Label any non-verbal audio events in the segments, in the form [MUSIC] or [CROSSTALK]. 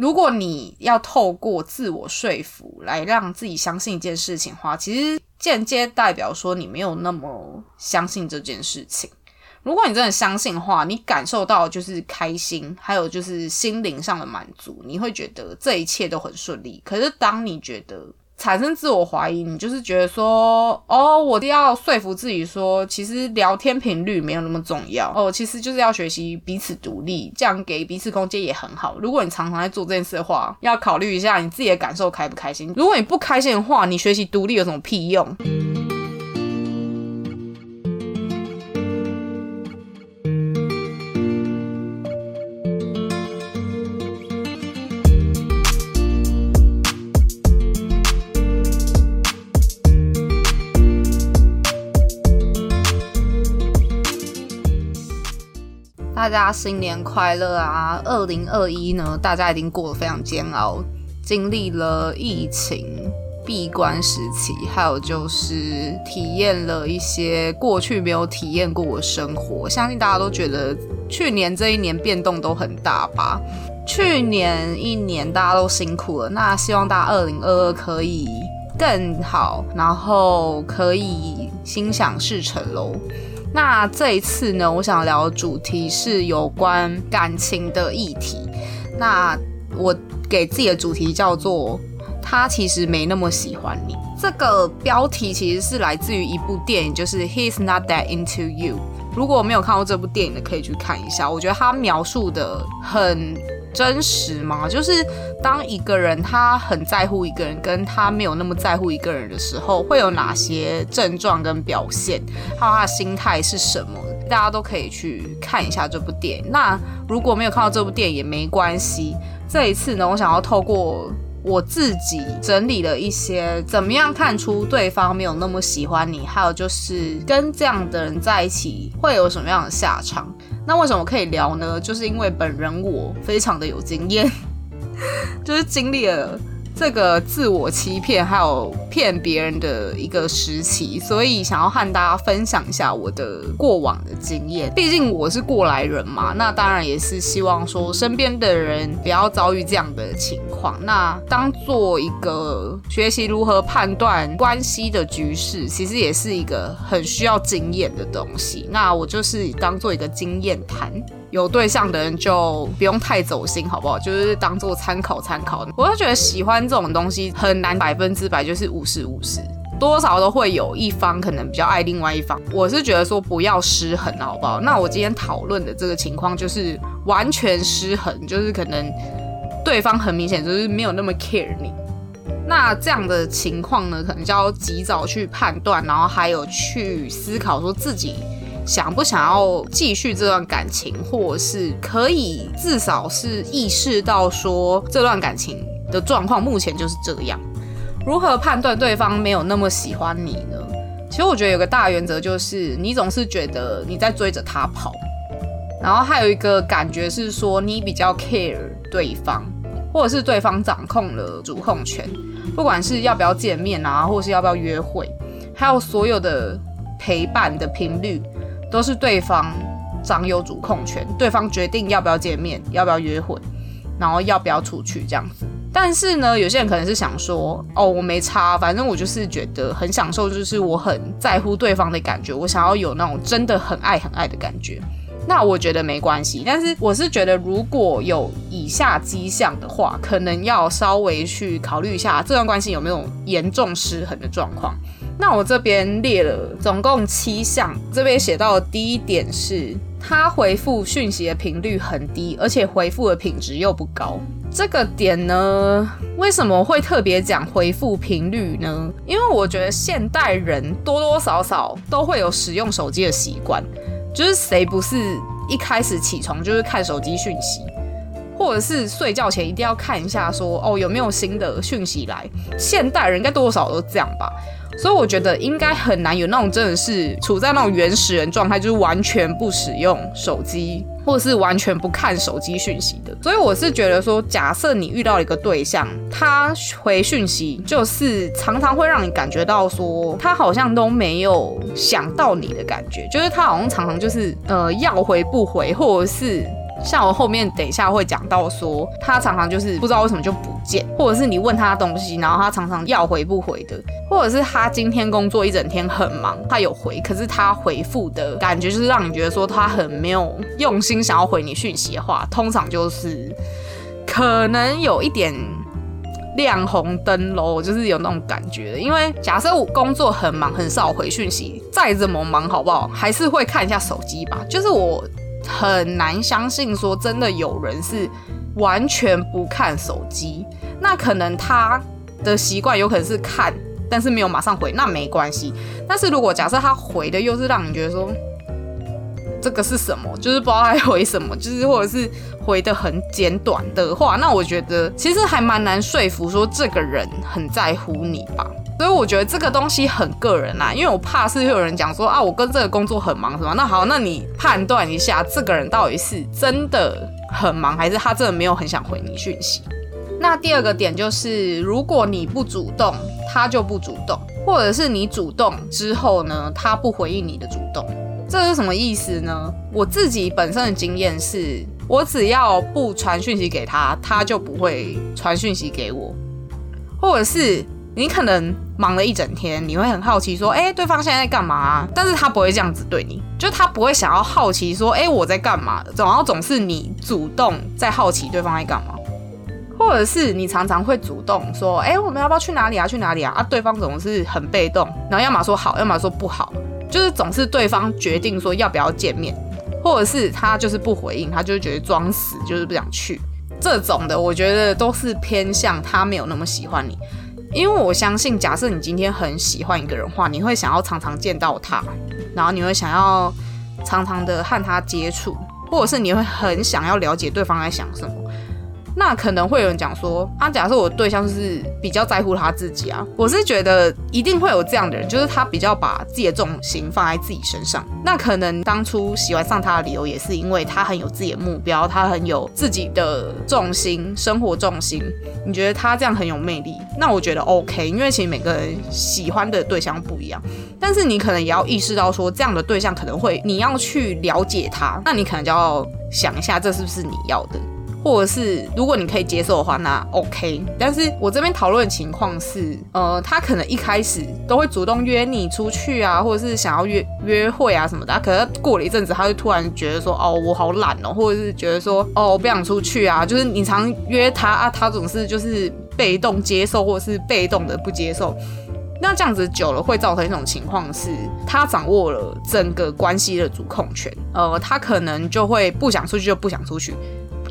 如果你要透过自我说服来让自己相信一件事情的话，其实间接代表说你没有那么相信这件事情。如果你真的相信的话，你感受到就是开心，还有就是心灵上的满足，你会觉得这一切都很顺利。可是当你觉得产生自我怀疑，你就是觉得说，哦，我要说服自己说，其实聊天频率没有那么重要哦，其实就是要学习彼此独立，这样给彼此空间也很好。如果你常常在做这件事的话，要考虑一下你自己的感受开不开心。如果你不开心的话，你学习独立有什么屁用？大家新年快乐啊！二零二一呢，大家已经过得非常煎熬，经历了疫情、闭关时期，还有就是体验了一些过去没有体验过的生活。相信大家都觉得去年这一年变动都很大吧？去年一年大家都辛苦了，那希望大家二零二二可以更好，然后可以心想事成喽。那这一次呢，我想聊的主题是有关感情的议题。那我给自己的主题叫做“他其实没那么喜欢你”。这个标题其实是来自于一部电影，就是《He's Not That Into You》。如果没有看过这部电影的，可以去看一下。我觉得他描述的很。真实吗？就是当一个人他很在乎一个人，跟他没有那么在乎一个人的时候，会有哪些症状跟表现？还有他的心态是什么？大家都可以去看一下这部电影。那如果没有看到这部电影也没关系。这一次呢，我想要透过。我自己整理了一些，怎么样看出对方没有那么喜欢你？还有就是跟这样的人在一起会有什么样的下场？那为什么可以聊呢？就是因为本人我非常的有经验，[LAUGHS] 就是经历了。这个自我欺骗还有骗别人的一个时期，所以想要和大家分享一下我的过往的经验。毕竟我是过来人嘛，那当然也是希望说身边的人不要遭遇这样的情况。那当做一个学习如何判断关系的局势，其实也是一个很需要经验的东西。那我就是当做一个经验谈。有对象的人就不用太走心，好不好？就是当做参考参考。我就觉得喜欢这种东西很难百分之百就是五十五十，多少都会有一方可能比较爱另外一方。我是觉得说不要失衡，好不好？那我今天讨论的这个情况就是完全失衡，就是可能对方很明显就是没有那么 care 你。那这样的情况呢，可能就要及早去判断，然后还有去思考说自己。想不想要继续这段感情，或是可以至少是意识到说这段感情的状况目前就是这样。如何判断对方没有那么喜欢你呢？其实我觉得有个大原则就是，你总是觉得你在追着他跑，然后还有一个感觉是说你比较 care 对方，或者是对方掌控了主控权，不管是要不要见面啊，或是要不要约会，还有所有的陪伴的频率。都是对方掌有主控权，对方决定要不要见面，要不要约会，然后要不要出去这样子。但是呢，有些人可能是想说，哦，我没差，反正我就是觉得很享受，就是我很在乎对方的感觉，我想要有那种真的很爱很爱的感觉。那我觉得没关系，但是我是觉得如果有以下迹象的话，可能要稍微去考虑一下这段关系有没有严重失衡的状况。那我这边列了总共七项，这边写到的第一点是，他回复讯息的频率很低，而且回复的品质又不高。这个点呢，为什么会特别讲回复频率呢？因为我觉得现代人多多少少都会有使用手机的习惯，就是谁不是一开始起床就是看手机讯息，或者是睡觉前一定要看一下，说哦有没有新的讯息来。现代人应该多少都这样吧。所以我觉得应该很难有那种真的是处在那种原始人状态，就是完全不使用手机，或是完全不看手机讯息的。所以我是觉得说，假设你遇到一个对象，他回讯息就是常常会让你感觉到说，他好像都没有想到你的感觉，就是他好像常常就是呃要回不回，或者是。像我后面等一下会讲到说，他常常就是不知道为什么就不见，或者是你问他东西，然后他常常要回不回的，或者是他今天工作一整天很忙，他有回，可是他回复的感觉就是让你觉得说他很没有用心想要回你讯息的话，通常就是可能有一点。亮红灯喽，就是有那种感觉的。因为假设我工作很忙，很少回讯息，再怎么忙，好不好？还是会看一下手机吧。就是我很难相信说真的有人是完全不看手机。那可能他的习惯有可能是看，但是没有马上回，那没关系。但是如果假设他回的又是让你觉得说。这个是什么？就是不知道他回什么，就是或者是回的很简短的话，那我觉得其实还蛮难说服说这个人很在乎你吧。所以我觉得这个东西很个人啦，因为我怕是会有人讲说啊，我跟这个工作很忙，是吗？那好，那你判断一下，这个人到底是真的很忙，还是他真的没有很想回你讯息？那第二个点就是，如果你不主动，他就不主动，或者是你主动之后呢，他不回应你的主动。这是什么意思呢？我自己本身的经验是，我只要不传讯息给他，他就不会传讯息给我。或者是你可能忙了一整天，你会很好奇说，哎，对方现在在干嘛？但是他不会这样子对你，就他不会想要好奇说，哎，我在干嘛？总要总是你主动在好奇对方在干嘛，或者是你常常会主动说，哎，我们要不要去哪里啊？去哪里啊？啊，对方总是很被动，然后要么说好，要么说不好。就是总是对方决定说要不要见面，或者是他就是不回应，他就是觉得装死，就是不想去。这种的，我觉得都是偏向他没有那么喜欢你。因为我相信，假设你今天很喜欢一个人的话，你会想要常常见到他，然后你会想要常常的和他接触，或者是你会很想要了解对方在想什么。那可能会有人讲说，啊，假设我对象是比较在乎他自己啊，我是觉得一定会有这样的人，就是他比较把自己的重心放在自己身上。那可能当初喜欢上他的理由也是因为他很有自己的目标，他很有自己的重心，生活重心。你觉得他这样很有魅力？那我觉得 OK，因为其实每个人喜欢的对象不一样，但是你可能也要意识到说，这样的对象可能会你要去了解他，那你可能就要想一下，这是不是你要的。或者是如果你可以接受的话，那 OK。但是我这边讨论的情况是，呃，他可能一开始都会主动约你出去啊，或者是想要约约会啊什么的。可是过了一阵子，他就突然觉得说，哦，我好懒哦，或者是觉得说，哦，我不想出去啊。就是你常约他啊，他总是就是被动接受，或者是被动的不接受。那这样子久了会造成一种情况是，他掌握了整个关系的主控权。呃，他可能就会不想出去就不想出去。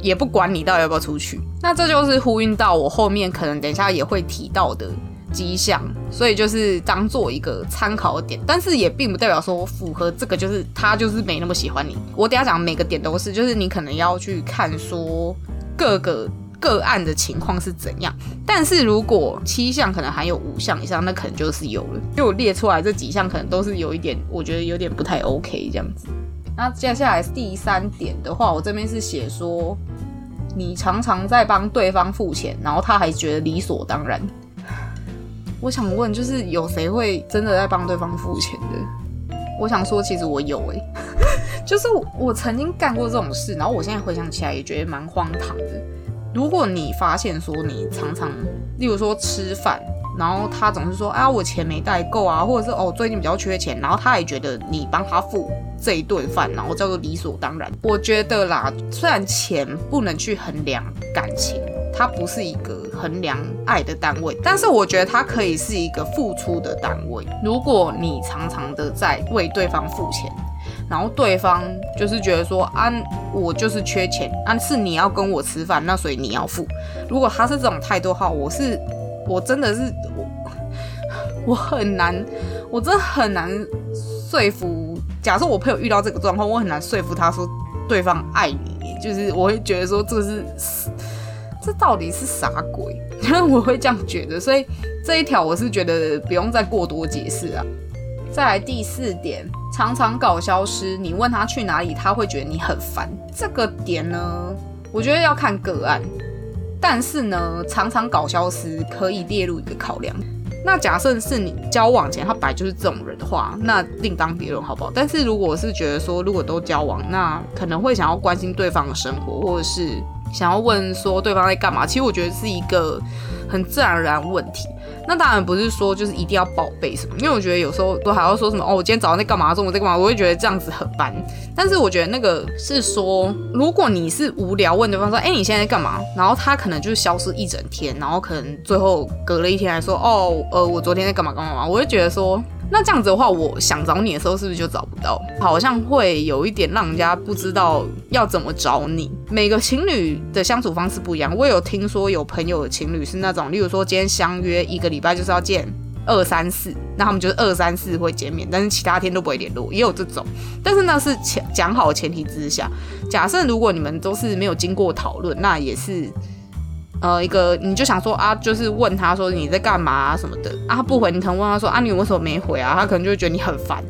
也不管你到底要不要出去，那这就是呼应到我后面可能等一下也会提到的迹象，所以就是当做一个参考点，但是也并不代表说符合这个就是他就是没那么喜欢你。我等下讲每个点都是，就是你可能要去看说各个个案的情况是怎样，但是如果七项可能还有五项以上，那可能就是有了，因为我列出来这几项可能都是有一点，我觉得有点不太 OK 这样子。那接下来第三点的话，我这边是写说，你常常在帮对方付钱，然后他还觉得理所当然。我想问，就是有谁会真的在帮对方付钱的？我想说，其实我有诶，[LAUGHS] 就是我曾经干过这种事，然后我现在回想起来也觉得蛮荒唐的。如果你发现说你常常，例如说吃饭。然后他总是说啊，我钱没带够啊，或者是哦，最近比较缺钱。然后他也觉得你帮他付这一顿饭，然后叫做理所当然。我觉得啦，虽然钱不能去衡量感情，它不是一个衡量爱的单位，但是我觉得它可以是一个付出的单位。如果你常常的在为对方付钱，然后对方就是觉得说啊，我就是缺钱，啊是你要跟我吃饭，那所以你要付。如果他是这种态度的话，我是。我真的是我，我很难，我真的很难说服。假设我朋友遇到这个状况，我很难说服他说对方爱你，就是我会觉得说这是这到底是啥鬼？因 [LAUGHS] 为我会这样觉得，所以这一条我是觉得不用再过多解释啊。再来第四点，常常搞消失，你问他去哪里，他会觉得你很烦。这个点呢，我觉得要看个案。但是呢，常常搞消失可以列入一个考量。那假设是你交往前他本来就是这种人的话，那另当别论，好不好？但是如果是觉得说，如果都交往，那可能会想要关心对方的生活，或者是想要问说对方在干嘛。其实我觉得是一个很自然而然问题。那当然不是说就是一定要报备什么，因为我觉得有时候都还要说什么哦，我今天早上在干嘛，中午在干嘛，我会觉得这样子很烦。但是我觉得那个是说，如果你是无聊问对方说，哎，你现在在干嘛？然后他可能就是消失一整天，然后可能最后隔了一天来说，哦，呃，我昨天在干嘛干嘛嘛，我会觉得说。那这样子的话，我想找你的时候是不是就找不到？好像会有一点让人家不知道要怎么找你。每个情侣的相处方式不一样。我有听说有朋友的情侣是那种，例如说今天相约一个礼拜就是要见二三四，那他们就是二三四会见面，但是其他天都不会联络，也有这种。但是那是前讲好的前提之下，假设如果你们都是没有经过讨论，那也是。呃，一个你就想说啊，就是问他说你在干嘛啊什么的啊，他不回，你可能问他说啊，你为什么没回啊？他可能就会觉得你很烦。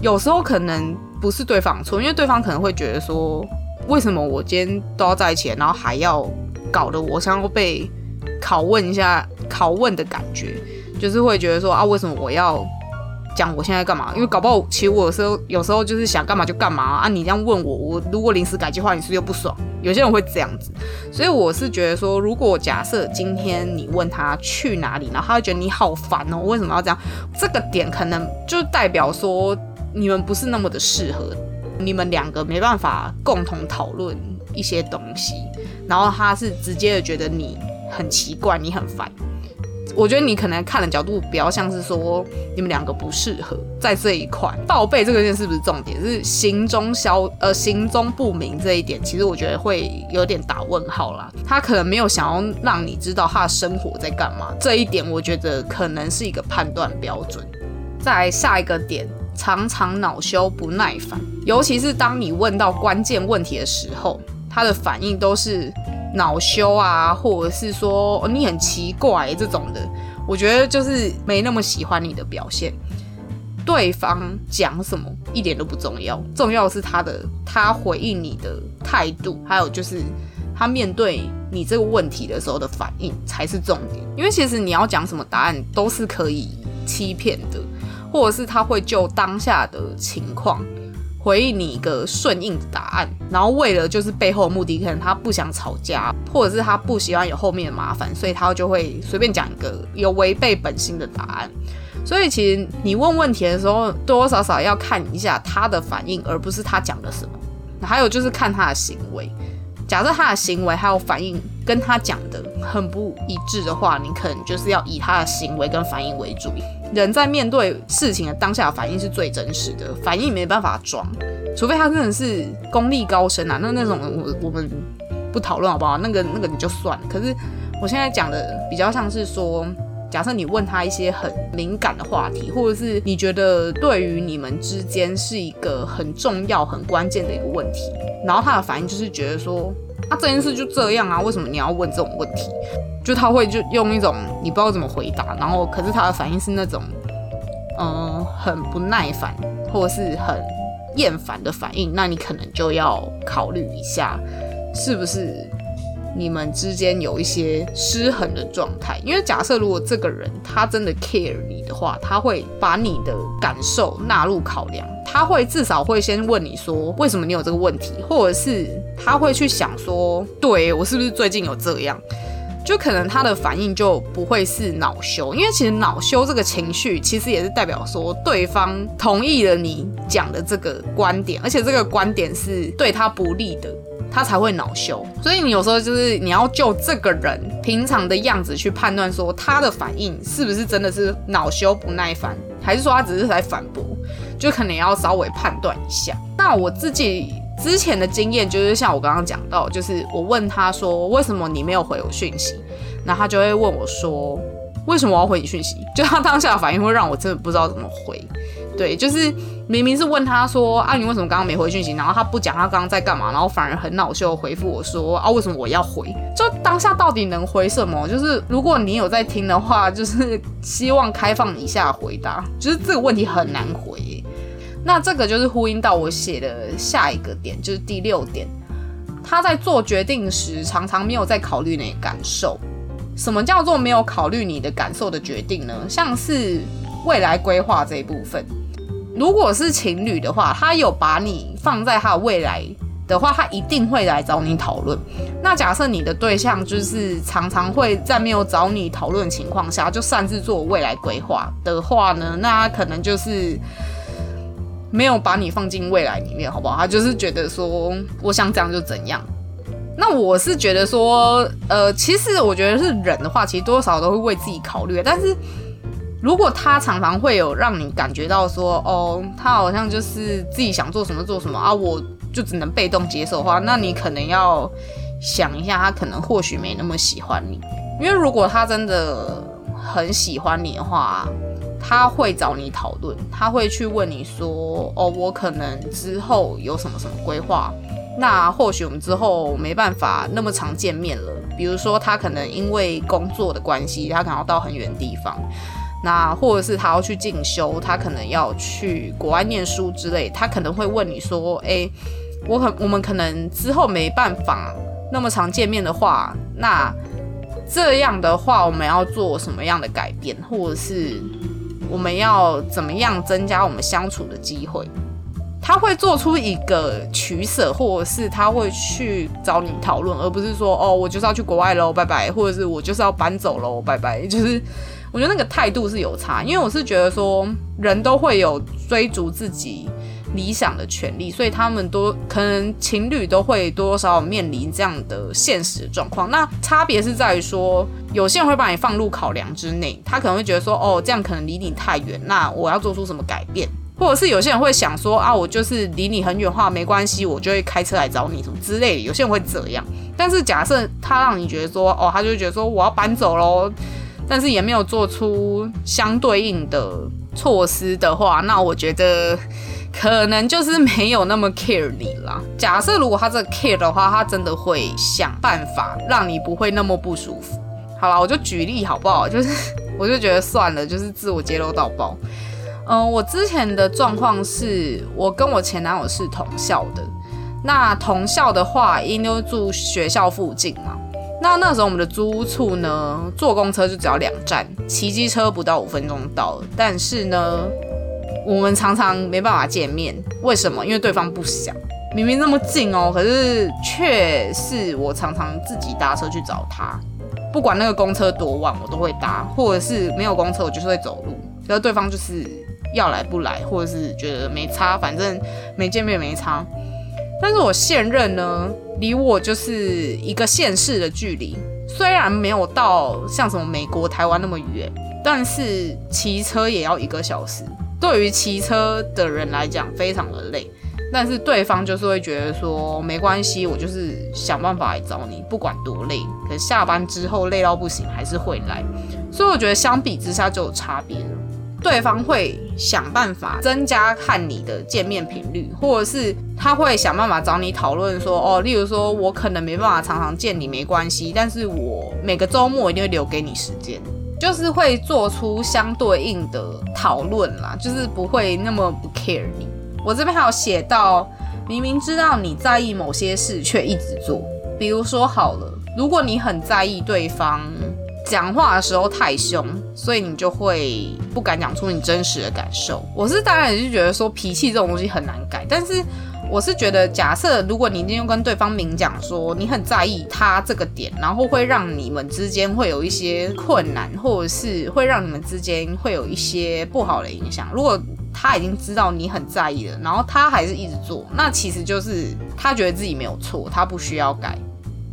有时候可能不是对方错，因为对方可能会觉得说，为什么我今天都要在一起，然后还要搞得我像要被拷问一下，拷问的感觉，就是会觉得说啊，为什么我要？讲我现在干嘛？因为搞不好，其实我有时候有时候就是想干嘛就干嘛啊！你这样问我，我如果临时改计划，你是不是又不爽。有些人会这样子，所以我是觉得说，如果假设今天你问他去哪里，然后他会觉得你好烦哦，为什么要这样？这个点可能就代表说你们不是那么的适合，你们两个没办法共同讨论一些东西，然后他是直接的觉得你很奇怪，你很烦。我觉得你可能看的角度比较像是说你们两个不适合在这一块报备这个件是不是重点？是行踪消呃行踪不明这一点，其实我觉得会有点打问号啦。他可能没有想要让你知道他的生活在干嘛，这一点我觉得可能是一个判断标准。在下一个点，常常恼羞不耐烦，尤其是当你问到关键问题的时候，他的反应都是。恼羞啊，或者是说你很奇怪这种的，我觉得就是没那么喜欢你的表现。对方讲什么一点都不重要，重要的是他的他回应你的态度，还有就是他面对你这个问题的时候的反应才是重点。因为其实你要讲什么答案都是可以欺骗的，或者是他会就当下的情况。回应你一个顺应的答案，然后为了就是背后的目的，可能他不想吵架，或者是他不喜欢有后面的麻烦，所以他就会随便讲一个有违背本心的答案。所以其实你问问题的时候，多多少少要看一下他的反应，而不是他讲的什么。还有就是看他的行为。假设他的行为还有反应跟他讲的很不一致的话，你可能就是要以他的行为跟反应为主。人在面对事情的当下反应是最真实的，反应没办法装，除非他真的是功力高深啊，那那种我我们不讨论好不好？那个那个你就算了。可是我现在讲的比较像是说。假设你问他一些很敏感的话题，或者是你觉得对于你们之间是一个很重要、很关键的一个问题，然后他的反应就是觉得说，那这件事就这样啊，为什么你要问这种问题？就他会就用一种你不知道怎么回答，然后可是他的反应是那种，嗯，很不耐烦或者是很厌烦的反应，那你可能就要考虑一下，是不是？你们之间有一些失衡的状态，因为假设如果这个人他真的 care 你的话，他会把你的感受纳入考量，他会至少会先问你说为什么你有这个问题，或者是他会去想说，对我是不是最近有这样，就可能他的反应就不会是恼羞，因为其实恼羞这个情绪其实也是代表说对方同意了你讲的这个观点，而且这个观点是对他不利的。他才会恼羞，所以你有时候就是你要就这个人平常的样子去判断，说他的反应是不是真的是恼羞不耐烦，还是说他只是在反驳，就可能要稍微判断一下。那我自己之前的经验就是像我刚刚讲到，就是我问他说为什么你没有回我讯息，那他就会问我说为什么我要回你讯息？就他当下的反应会让我真的不知道怎么回。对，就是明明是问他说啊，你为什么刚刚没回讯息？然后他不讲他刚刚在干嘛，然后反而很恼羞回复我说啊，为什么我要回？就当下到底能回什么？就是如果你有在听的话，就是希望开放以下回答，就是这个问题很难回。那这个就是呼应到我写的下一个点，就是第六点，他在做决定时常常没有在考虑你的感受。什么叫做没有考虑你的感受的决定呢？像是未来规划这一部分，如果是情侣的话，他有把你放在他的未来的话，他一定会来找你讨论。那假设你的对象就是常常会在没有找你讨论情况下就擅自做未来规划的话呢，那他可能就是没有把你放进未来里面，好不好？他就是觉得说，我想怎样就怎样。那我是觉得说，呃，其实我觉得是人的话，其实多少都会为自己考虑。但是如果他常常会有让你感觉到说，哦，他好像就是自己想做什么做什么啊，我就只能被动接受的话，那你可能要想一下，他可能或许没那么喜欢你。因为如果他真的很喜欢你的话，他会找你讨论，他会去问你说，哦，我可能之后有什么什么规划。那或许我们之后没办法那么常见面了。比如说，他可能因为工作的关系，他可能要到很远地方。那或者是他要去进修，他可能要去国外念书之类。他可能会问你说：“诶，我可我们可能之后没办法那么常见面的话，那这样的话，我们要做什么样的改变，或者是我们要怎么样增加我们相处的机会？”他会做出一个取舍，或者是他会去找你讨论，而不是说哦，我就是要去国外喽，拜拜，或者是我就是要搬走喽，拜拜。就是我觉得那个态度是有差，因为我是觉得说人都会有追逐自己理想的权利，所以他们都可能情侣都会多多少少面临这样的现实状况。那差别是在于说，有些人会把你放入考量之内，他可能会觉得说哦，这样可能离你太远，那我要做出什么改变？或者是有些人会想说啊，我就是离你很远的话没关系，我就会开车来找你什么之类的。有些人会这样，但是假设他让你觉得说哦，他就觉得说我要搬走喽，但是也没有做出相对应的措施的话，那我觉得可能就是没有那么 care 你啦。假设如果他这个 care 的话，他真的会想办法让你不会那么不舒服。好了，我就举例好不好？就是 [LAUGHS] 我就觉得算了，就是自我揭露到爆。嗯，我之前的状况是我跟我前男友是同校的，那同校的话，因为住学校附近嘛，那那时候我们的租屋处呢，坐公车就只要两站，骑机车不到五分钟到。但是呢，我们常常没办法见面，为什么？因为对方不想，明明那么近哦，可是却是我常常自己搭车去找他，不管那个公车多晚，我都会搭，或者是没有公车，我就是会走路，可是对方就是。要来不来，或者是觉得没差，反正没见面没差。但是我现任呢，离我就是一个县市的距离，虽然没有到像什么美国、台湾那么远，但是骑车也要一个小时。对于骑车的人来讲，非常的累。但是对方就是会觉得说，没关系，我就是想办法来找你，不管多累，可下班之后累到不行，还是会来。所以我觉得相比之下就有差别了。对方会想办法增加和你的见面频率，或者是他会想办法找你讨论说，哦，例如说我可能没办法常常见你，没关系，但是我每个周末一定会留给你时间，就是会做出相对应的讨论啦，就是不会那么不 care 你。我这边还有写到，明明知道你在意某些事，却一直做，比如说好了，如果你很在意对方。讲话的时候太凶，所以你就会不敢讲出你真实的感受。我是当然也是觉得说脾气这种东西很难改，但是我是觉得，假设如果你今天跟对方明讲说你很在意他这个点，然后会让你们之间会有一些困难，或者是会让你们之间会有一些不好的影响。如果他已经知道你很在意了，然后他还是一直做，那其实就是他觉得自己没有错，他不需要改。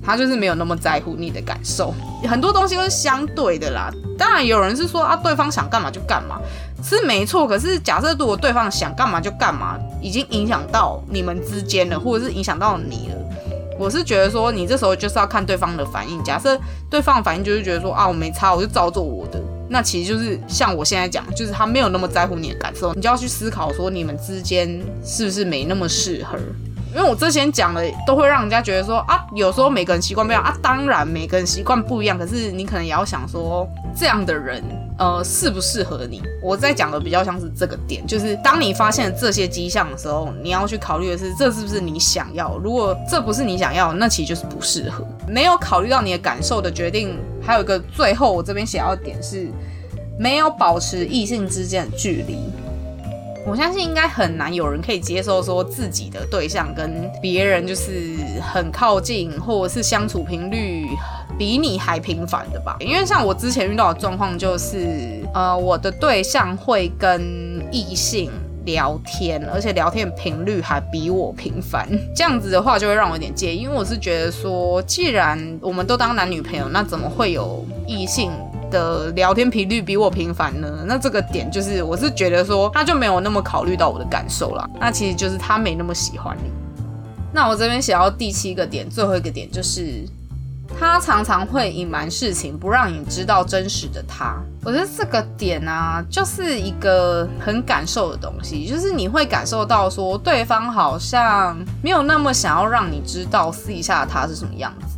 他就是没有那么在乎你的感受，很多东西都是相对的啦。当然有人是说啊，对方想干嘛就干嘛，是没错。可是假设如果对方想干嘛就干嘛，已经影响到你们之间了，或者是影响到你了，我是觉得说你这时候就是要看对方的反应。假设对方反应就是觉得说啊，我没差，我就照做我的，那其实就是像我现在讲，就是他没有那么在乎你的感受，你就要去思考说你们之间是不是没那么适合。因为我之前讲的都会让人家觉得说啊，有时候每个人习惯不一样啊，当然每个人习惯不一样，可是你可能也要想说这样的人呃适不适合你。我在讲的比较像是这个点，就是当你发现这些迹象的时候，你要去考虑的是这是不是你想要。如果这不是你想要，那其实就是不适合。没有考虑到你的感受的决定。还有一个最后我这边想要点是，没有保持异性之间的距离。我相信应该很难有人可以接受说自己的对象跟别人就是很靠近，或者是相处频率比你还频繁的吧？因为像我之前遇到的状况就是，呃，我的对象会跟异性聊天，而且聊天频率还比我频繁。这样子的话就会让我有点介意，因为我是觉得说，既然我们都当男女朋友，那怎么会有异性？的聊天频率比我频繁呢，那这个点就是，我是觉得说他就没有那么考虑到我的感受了，那其实就是他没那么喜欢你。那我这边写到第七个点，最后一个点就是他常常会隐瞒事情，不让你知道真实的他。我觉得这个点啊，就是一个很感受的东西，就是你会感受到说对方好像没有那么想要让你知道私底下的他是什么样子。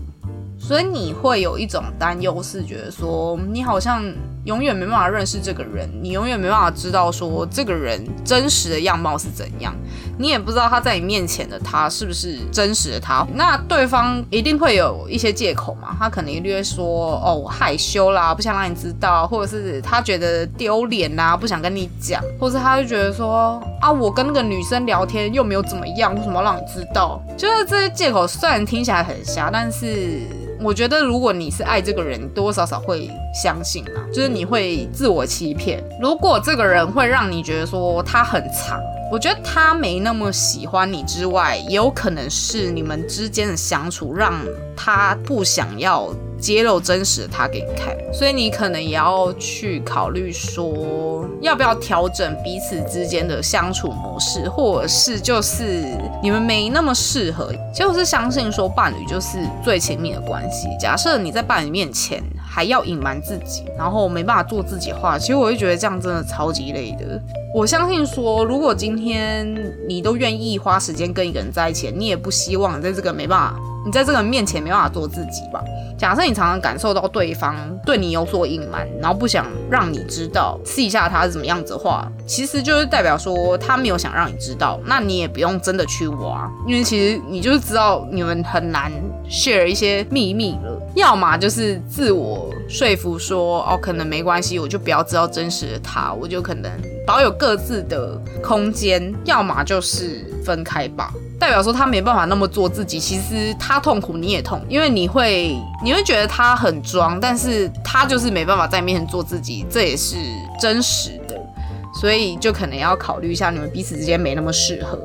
所以你会有一种担忧，是觉得说你好像永远没办法认识这个人，你永远没办法知道说这个人真实的样貌是怎样，你也不知道他在你面前的他是不是真实的他。那对方一定会有一些借口嘛？他可能一定会说哦我害羞啦，不想让你知道，或者是他觉得丢脸啦，不想跟你讲，或者他就觉得说啊我跟那个女生聊天又没有怎么样，为什么要让你知道？就是这些借口虽然听起来很瞎，但是。我觉得，如果你是爱这个人，多多少少会相信嘛，就是你会自我欺骗。如果这个人会让你觉得说他很长，我觉得他没那么喜欢你之外，也有可能是你们之间的相处让他不想要。揭露真实的他给你看，所以你可能也要去考虑说，要不要调整彼此之间的相处模式，或者是就是你们没那么适合。就是相信说，伴侣就是最亲密的关系。假设你在伴侣面前还要隐瞒自己，然后没办法做自己的话，其实我会觉得这样真的超级累的。我相信说，如果今天你都愿意花时间跟一个人在一起，你也不希望在这个没办法。你在这个面前没办法做自己吧？假设你常常感受到对方对你有所隐瞒，然后不想让你知道试一下他是怎么样子的话，其实就是代表说他没有想让你知道。那你也不用真的去挖，因为其实你就是知道你们很难 share 一些秘密了。要么就是自我说服说哦，可能没关系，我就不要知道真实的他，我就可能保有各自的空间。要么就是分开吧。代表说他没办法那么做自己，其实他痛苦你也痛，因为你会你会觉得他很装，但是他就是没办法在面前做自己，这也是真实的，所以就可能要考虑一下你们彼此之间没那么适合。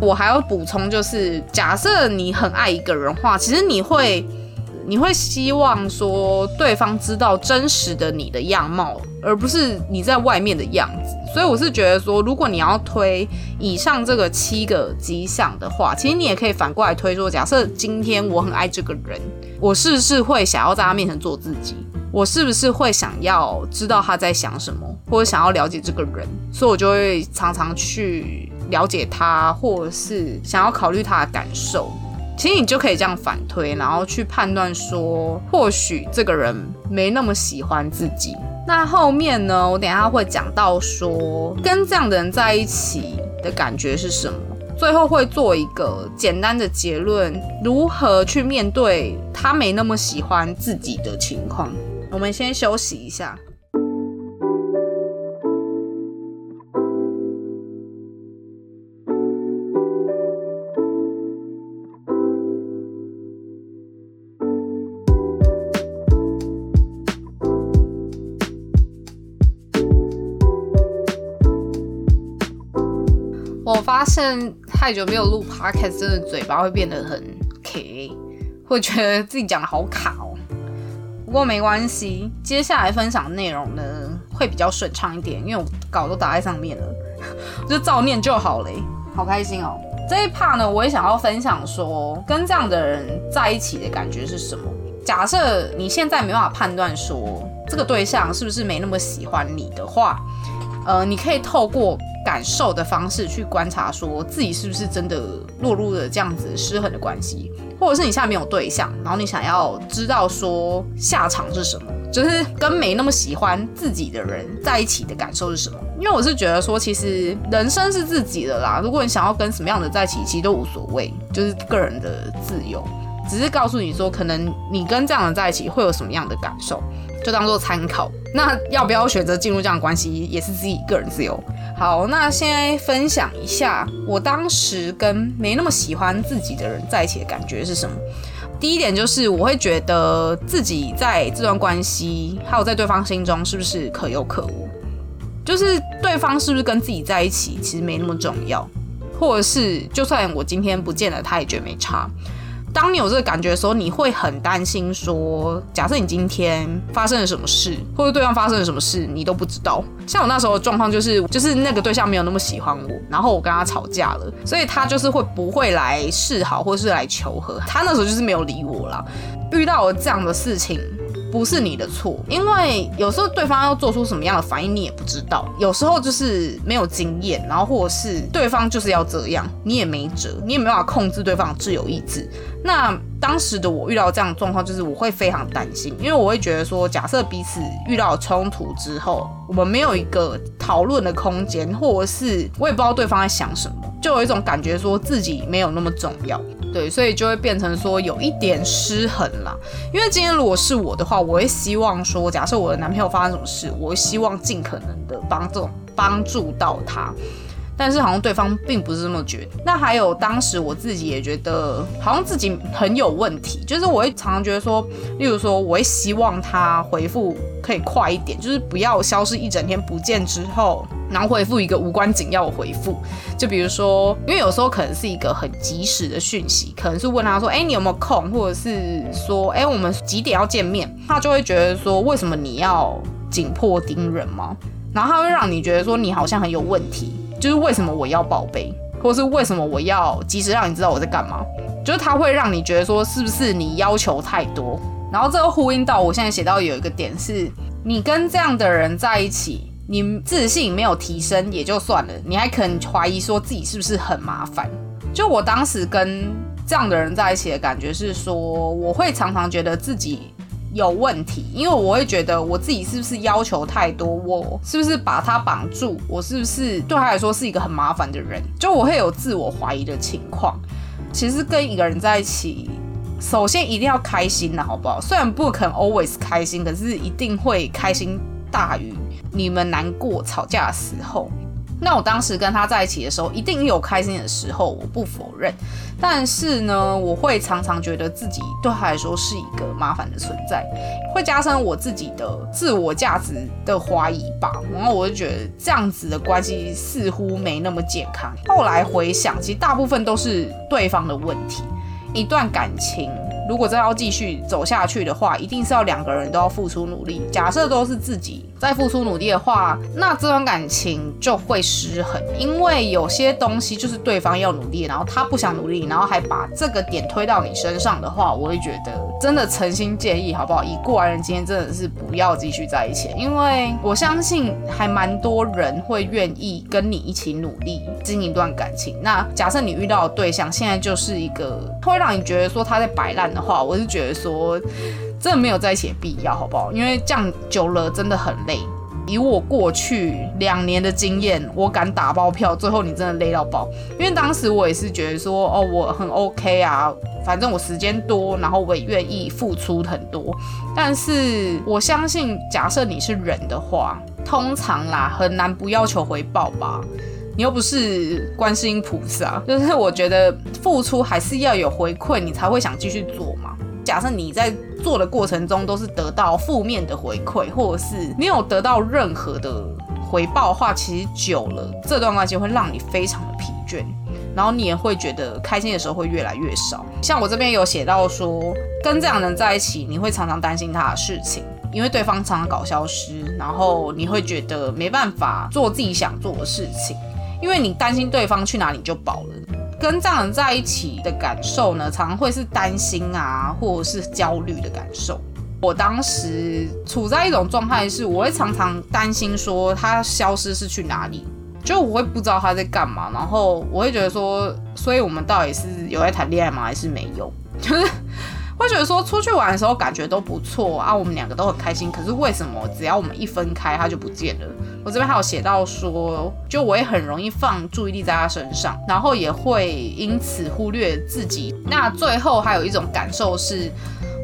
我还要补充就是，假设你很爱一个人的话，其实你会。你会希望说对方知道真实的你的样貌，而不是你在外面的样子。所以我是觉得说，如果你要推以上这个七个迹象的话，其实你也可以反过来推说，假设今天我很爱这个人，我是不是会想要在他面前做自己？我是不是会想要知道他在想什么，或者想要了解这个人？所以我就会常常去了解他，或者是想要考虑他的感受。其实你就可以这样反推，然后去判断说，或许这个人没那么喜欢自己。那后面呢，我等下会讲到说，跟这样的人在一起的感觉是什么。最后会做一个简单的结论，如何去面对他没那么喜欢自己的情况。我们先休息一下。现在太久没有录 podcast，真的嘴巴会变得很 K，会觉得自己讲的好卡哦。不过没关系，接下来分享内容呢会比较顺畅一点，因为我稿都打在上面了，[LAUGHS] 就照念就好嘞。好开心哦！这一 part 呢，我也想要分享说，跟这样的人在一起的感觉是什么。假设你现在没办法判断说这个对象是不是没那么喜欢你的话，呃，你可以透过。感受的方式去观察，说自己是不是真的落入了这样子失衡的关系，或者是你现在没有对象，然后你想要知道说下场是什么，就是跟没那么喜欢自己的人在一起的感受是什么？因为我是觉得说，其实人生是自己的啦，如果你想要跟什么样的在一起，其实都无所谓，就是个人的自由。只是告诉你说，可能你跟这样的人在一起会有什么样的感受，就当做参考。那要不要选择进入这样的关系，也是自己个人自由。好，那现在分享一下我当时跟没那么喜欢自己的人在一起的感觉是什么。第一点就是我会觉得自己在这段关系，还有在对方心中是不是可有可无，就是对方是不是跟自己在一起，其实没那么重要，或者是就算我今天不见了，他也觉得没差。当你有这个感觉的时候，你会很担心说，假设你今天发生了什么事，或者对方发生了什么事，你都不知道。像我那时候的状况就是，就是那个对象没有那么喜欢我，然后我跟他吵架了，所以他就是会不会来示好，或是来求和。他那时候就是没有理我了。遇到了这样的事情。不是你的错，因为有时候对方要做出什么样的反应，你也不知道。有时候就是没有经验，然后或者是对方就是要这样，你也没辙，你也没办法控制对方的自由意志。那当时的我遇到这样的状况，就是我会非常担心，因为我会觉得说，假设彼此遇到冲突之后，我们没有一个讨论的空间，或者是我也不知道对方在想什么，就有一种感觉说自己没有那么重要。对，所以就会变成说有一点失衡啦。因为今天如果是我的话，我会希望说，假设我的男朋友发生什么事，我希望尽可能的帮助帮助到他。但是好像对方并不是这么觉得。那还有当时我自己也觉得，好像自己很有问题。就是我会常常觉得说，例如说，我会希望他回复可以快一点，就是不要消失一整天不见之后，然后回复一个无关紧要的回复。就比如说，因为有时候可能是一个很及时的讯息，可能是问他说，哎，你有没有空？或者是说，哎，我们几点要见面？他就会觉得说，为什么你要紧迫盯人吗？然后他会让你觉得说，你好像很有问题。就是为什么我要报备，或是为什么我要及时让你知道我在干嘛？就是他会让你觉得说，是不是你要求太多？然后这个呼应到我现在写到有一个点是，你跟这样的人在一起，你自信没有提升也就算了，你还可能怀疑说自己是不是很麻烦？就我当时跟这样的人在一起的感觉是说，我会常常觉得自己。有问题，因为我会觉得我自己是不是要求太多，我是不是把他绑住，我是不是对他来说是一个很麻烦的人，就我会有自我怀疑的情况。其实跟一个人在一起，首先一定要开心的好不好？虽然不可能 always 开心，可是一定会开心大于你们难过吵架的时候。那我当时跟他在一起的时候，一定有开心的时候，我不否认。但是呢，我会常常觉得自己对他来说是一个麻烦的存在，会加深我自己的自我价值的怀疑吧。然后我就觉得这样子的关系似乎没那么健康。后来回想，其实大部分都是对方的问题。一段感情。如果真要继续走下去的话，一定是要两个人都要付出努力。假设都是自己再付出努力的话，那这段感情就会失衡。因为有些东西就是对方要努力，然后他不想努力，然后还把这个点推到你身上的话，我会觉得真的诚心建议，好不好？以过来人今天真的是不要继续在一起，因为我相信还蛮多人会愿意跟你一起努力经营一段感情。那假设你遇到的对象现在就是一个会让你觉得说他在摆烂。的话，我是觉得说，真的没有在一起的必要，好不好？因为这样久了真的很累。以我过去两年的经验，我敢打包票，最后你真的累到爆。因为当时我也是觉得说，哦，我很 OK 啊，反正我时间多，然后我也愿意付出很多。但是我相信，假设你是人的话，通常啦，很难不要求回报吧。你又不是观世音菩萨，就是我觉得付出还是要有回馈，你才会想继续做嘛。假设你在做的过程中都是得到负面的回馈，或者是没有得到任何的回报的话，其实久了这段关系会让你非常的疲倦，然后你也会觉得开心的时候会越来越少。像我这边有写到说，跟这样人在一起，你会常常担心他的事情，因为对方常常搞消失，然后你会觉得没办法做自己想做的事情。因为你担心对方去哪里就饱了，跟这样人在一起的感受呢，常常会是担心啊，或者是焦虑的感受。我当时处在一种状态是，我会常常担心说他消失是去哪里，就我会不知道他在干嘛，然后我会觉得说，所以我们到底是有在谈恋爱吗，还是没有？就是会觉得说出去玩的时候感觉都不错啊，我们两个都很开心。可是为什么只要我们一分开，他就不见了？我这边还有写到说，就我也很容易放注意力在他身上，然后也会因此忽略自己。那最后还有一种感受是，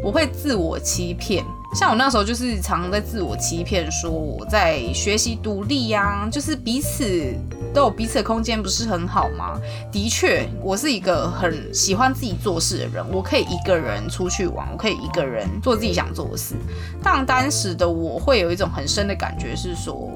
我会自我欺骗。像我那时候就是常常在自我欺骗，说我在学习独立呀，就是彼此都有彼此的空间，不是很好吗？的确，我是一个很喜欢自己做事的人，我可以一个人出去玩，我可以一个人做自己想做的事。但当时的我会有一种很深的感觉是说，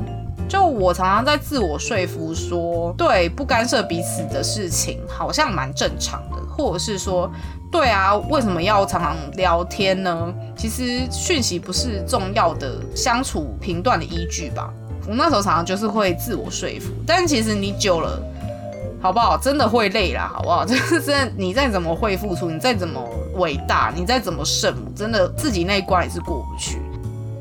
就我常常在自我说服说，对，不干涉彼此的事情好像蛮正常，或者是说。对啊，为什么要常常聊天呢？其实讯息不是重要的相处频段的依据吧。我那时候常常就是会自我说服，但其实你久了，好不好？真的会累啦，好不好？[LAUGHS] 就是真，你再怎么会付出，你再怎么伟大，你再怎么圣母，真的自己那一关也是过不去。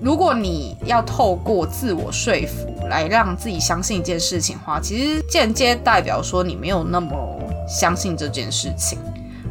如果你要透过自我说服来让自己相信一件事情的话，其实间接代表说你没有那么相信这件事情。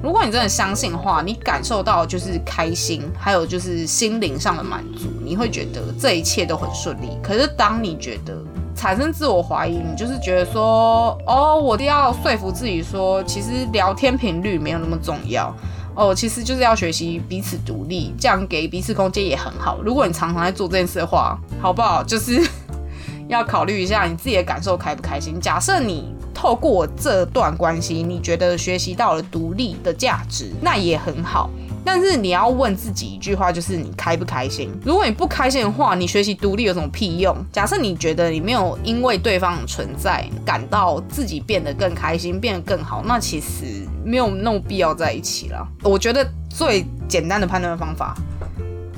如果你真的相信的话，你感受到就是开心，还有就是心灵上的满足，你会觉得这一切都很顺利。可是当你觉得产生自我怀疑，你就是觉得说，哦，我都要说服自己说，其实聊天频率没有那么重要，哦，其实就是要学习彼此独立，这样给彼此空间也很好。如果你常常在做这件事的话，好不好？就是 [LAUGHS] 要考虑一下你自己的感受开不开心。假设你。透过这段关系，你觉得学习到了独立的价值，那也很好。但是你要问自己一句话，就是你开不开心？如果你不开心的话，你学习独立有什么屁用？假设你觉得你没有因为对方的存在感到自己变得更开心、变得更好，那其实没有那么必要在一起了。我觉得最简单的判断方法，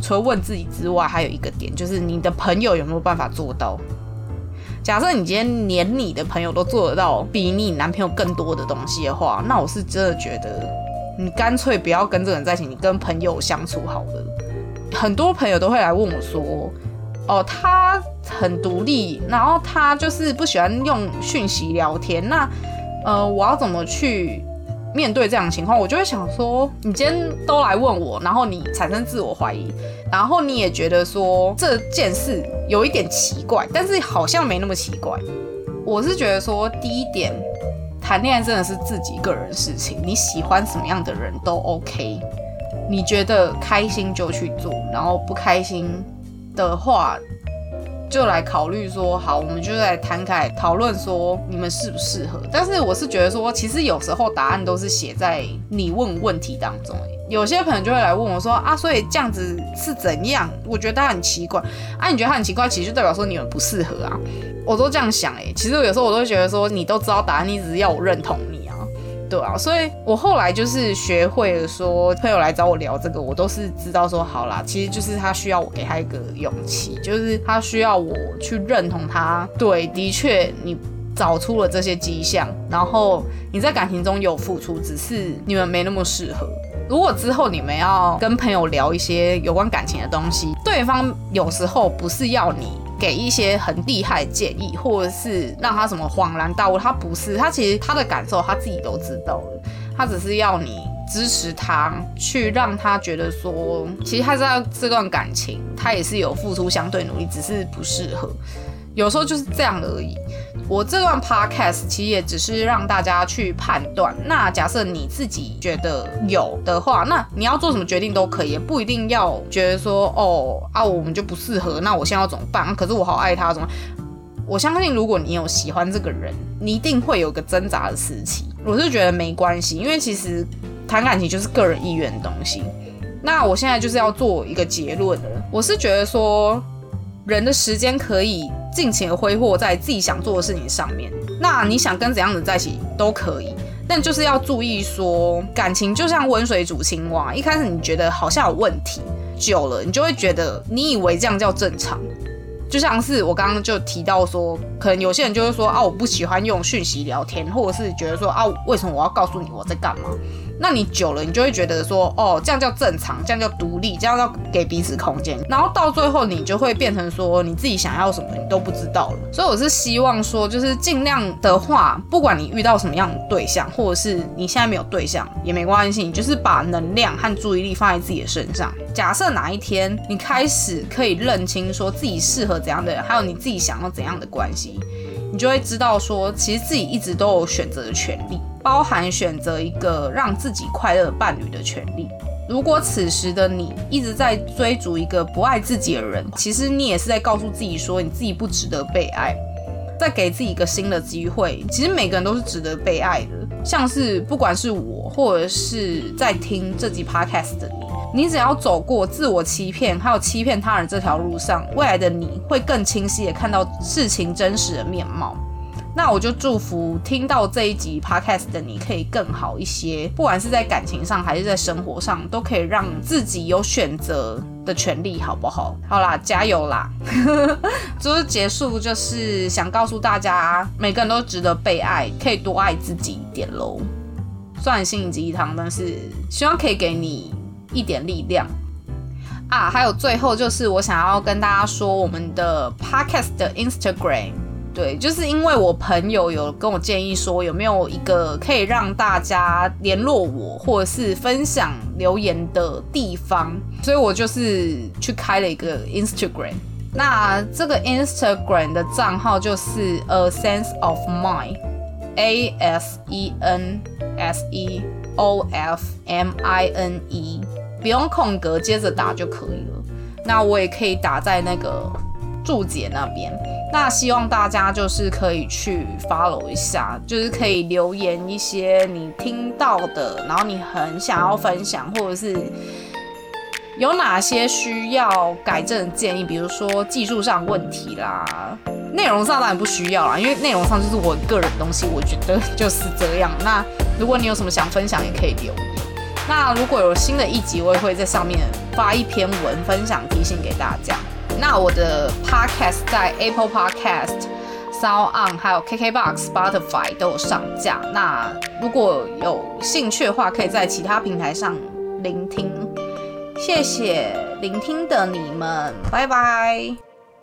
除了问自己之外，还有一个点，就是你的朋友有没有办法做到。假设你今天连你的朋友都做得到比你男朋友更多的东西的话，那我是真的觉得你干脆不要跟这个人在一起，你跟朋友相处好了。很多朋友都会来问我说：“哦，他很独立，然后他就是不喜欢用讯息聊天，那呃，我要怎么去？”面对这样的情况，我就会想说，你今天都来问我，然后你产生自我怀疑，然后你也觉得说这件事有一点奇怪，但是好像没那么奇怪。我是觉得说，第一点，谈恋爱真的是自己个人事情，你喜欢什么样的人都 OK，你觉得开心就去做，然后不开心的话。就来考虑说好，我们就来摊开讨论说你们适不适合。但是我是觉得说，其实有时候答案都是写在你问问题当中。有些朋友就会来问我说啊，所以这样子是怎样？我觉得他很奇怪啊，你觉得他很奇怪，其实就代表说你们不适合啊。我都这样想哎，其实有时候我都觉得说，你都知道答案，你只是要我认同。对啊，所以我后来就是学会了说，朋友来找我聊这个，我都是知道说，好啦，其实就是他需要我给他一个勇气，就是他需要我去认同他。对，的确你找出了这些迹象，然后你在感情中有付出，只是你们没那么适合。如果之后你们要跟朋友聊一些有关感情的东西，对方有时候不是要你。给一些很厉害的建议，或者是让他什么恍然大悟，他不是，他其实他的感受他自己都知道了，他只是要你支持他，去让他觉得说，其实他知道这段感情，他也是有付出相对努力，只是不适合。有时候就是这样而已。我这段 podcast 其实也只是让大家去判断。那假设你自己觉得有的话，那你要做什么决定都可以，也不一定要觉得说哦啊，我们就不适合。那我现在要怎么办？可是我好爱他，怎么？我相信如果你有喜欢这个人，你一定会有个挣扎的时期。我是觉得没关系，因为其实谈感情就是个人意愿的东西。那我现在就是要做一个结论了。我是觉得说，人的时间可以。尽情的挥霍在自己想做的事情上面，那你想跟怎样的在一起都可以，但就是要注意说，感情就像温水煮青蛙，一开始你觉得好像有问题，久了你就会觉得你以为这样叫正常，就像是我刚刚就提到说，可能有些人就会说啊，我不喜欢用讯息聊天，或者是觉得说啊，为什么我要告诉你我在干嘛？那你久了，你就会觉得说，哦，这样叫正常，这样叫独立，这样叫给彼此空间。然后到最后，你就会变成说，你自己想要什么，你都不知道了。所以我是希望说，就是尽量的话，不管你遇到什么样的对象，或者是你现在没有对象也没关系，你就是把能量和注意力放在自己的身上。假设哪一天你开始可以认清说自己适合怎样的人，还有你自己想要怎样的关系。你就会知道，说其实自己一直都有选择的权利，包含选择一个让自己快乐伴侣的权利。如果此时的你一直在追逐一个不爱自己的人，其实你也是在告诉自己说，你自己不值得被爱，再给自己一个新的机会。其实每个人都是值得被爱的，像是不管是我，或者是在听这集 podcast 的你。你只要走过自我欺骗还有欺骗他人这条路上，未来的你会更清晰的看到事情真实的面貌。那我就祝福听到这一集 podcast 的你可以更好一些，不管是在感情上还是在生活上，都可以让自己有选择的权利，好不好？好啦，加油啦！就是结束，就是想告诉大家，每个人都值得被爱，可以多爱自己一点喽。虽然心灵鸡汤，但是希望可以给你。一点力量啊！还有最后就是我想要跟大家说，我们的 podcast 的 Instagram，对，就是因为我朋友有跟我建议说，有没有一个可以让大家联络我或者是分享留言的地方，所以我就是去开了一个 Instagram。那这个 Instagram 的账号就是 A Sense of Mind，A S E N S E O F M I N E。不用空格，接着打就可以了。那我也可以打在那个注解那边。那希望大家就是可以去 follow 一下，就是可以留言一些你听到的，然后你很想要分享，或者是有哪些需要改正的建议，比如说技术上问题啦，内容上当然不需要啦，因为内容上就是我个人东西，我觉得就是这样。那如果你有什么想分享，也可以留言。那如果有新的一集，我也会在上面发一篇文分享提醒给大家。那我的 podcast 在 Apple Podcast、Sound On 还有 KKBox、Spotify 都有上架。那如果有兴趣的话，可以在其他平台上聆听。谢谢聆听的你们，拜拜。